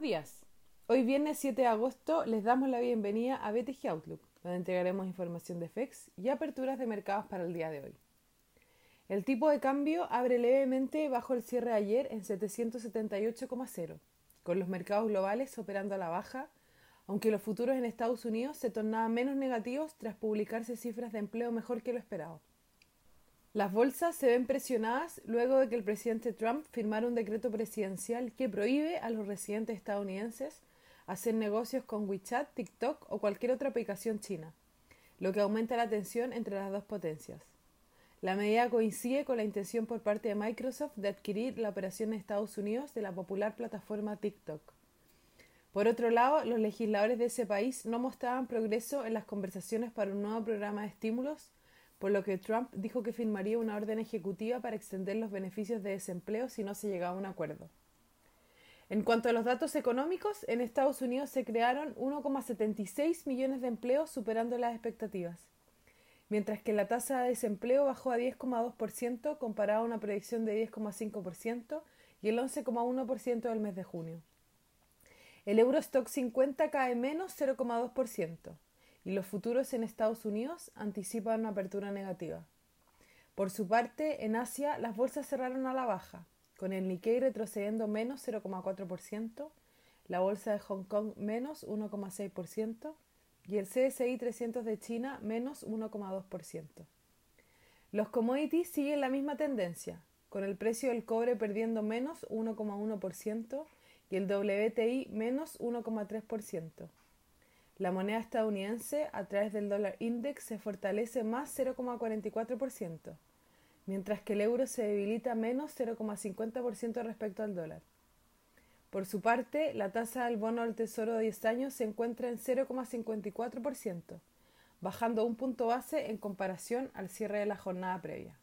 Días. Hoy viernes 7 de agosto les damos la bienvenida a BTG Outlook, donde entregaremos información de FEX y aperturas de mercados para el día de hoy. El tipo de cambio abre levemente bajo el cierre de ayer en 778,0, con los mercados globales operando a la baja, aunque los futuros en Estados Unidos se tornaban menos negativos tras publicarse cifras de empleo mejor que lo esperado. Las bolsas se ven presionadas luego de que el presidente Trump firmara un decreto presidencial que prohíbe a los residentes estadounidenses hacer negocios con WeChat, TikTok o cualquier otra aplicación china, lo que aumenta la tensión entre las dos potencias. La medida coincide con la intención por parte de Microsoft de adquirir la operación en Estados Unidos de la popular plataforma TikTok. Por otro lado, los legisladores de ese país no mostraban progreso en las conversaciones para un nuevo programa de estímulos por lo que Trump dijo que firmaría una orden ejecutiva para extender los beneficios de desempleo si no se llegaba a un acuerdo. En cuanto a los datos económicos, en Estados Unidos se crearon 1,76 millones de empleos superando las expectativas, mientras que la tasa de desempleo bajó a 10,2% comparado a una proyección de 10,5% y el 11,1% del mes de junio. El Eurostock 50 cae menos 0,2% y los futuros en Estados Unidos anticipan una apertura negativa. Por su parte, en Asia las bolsas cerraron a la baja, con el Nikkei retrocediendo menos 0,4%, la bolsa de Hong Kong menos 1,6% y el CSI 300 de China menos 1,2%. Los commodities siguen la misma tendencia, con el precio del cobre perdiendo menos 1,1% y el WTI menos 1,3%. La moneda estadounidense a través del dólar index se fortalece más 0,44%, mientras que el euro se debilita menos 0,50% respecto al dólar. Por su parte, la tasa del bono del Tesoro de 10 años se encuentra en 0,54%, bajando un punto base en comparación al cierre de la jornada previa.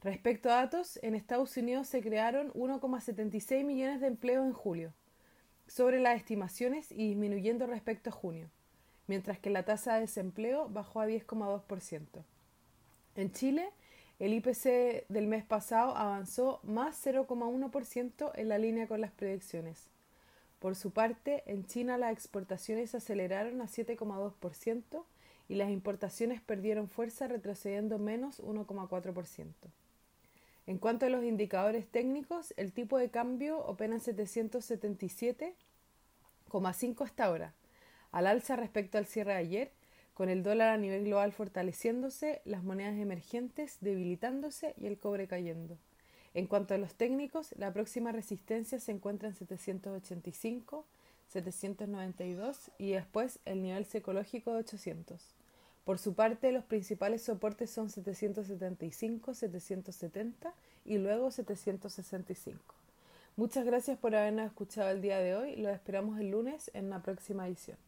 Respecto a datos, en Estados Unidos se crearon 1,76 millones de empleos en julio, sobre las estimaciones y disminuyendo respecto a junio, mientras que la tasa de desempleo bajó a 10,2%. En Chile, el IPC del mes pasado avanzó más 0,1% en la línea con las proyecciones. Por su parte, en China las exportaciones aceleraron a 7,2% y las importaciones perdieron fuerza retrocediendo menos 1,4%. En cuanto a los indicadores técnicos, el tipo de cambio opera en 777,5 hasta ahora, al alza respecto al cierre de ayer, con el dólar a nivel global fortaleciéndose, las monedas emergentes debilitándose y el cobre cayendo. En cuanto a los técnicos, la próxima resistencia se encuentra en 785, 792 y después el nivel psicológico de 800. Por su parte, los principales soportes son 775, 770 y luego 765. Muchas gracias por habernos escuchado el día de hoy. Los esperamos el lunes en la próxima edición.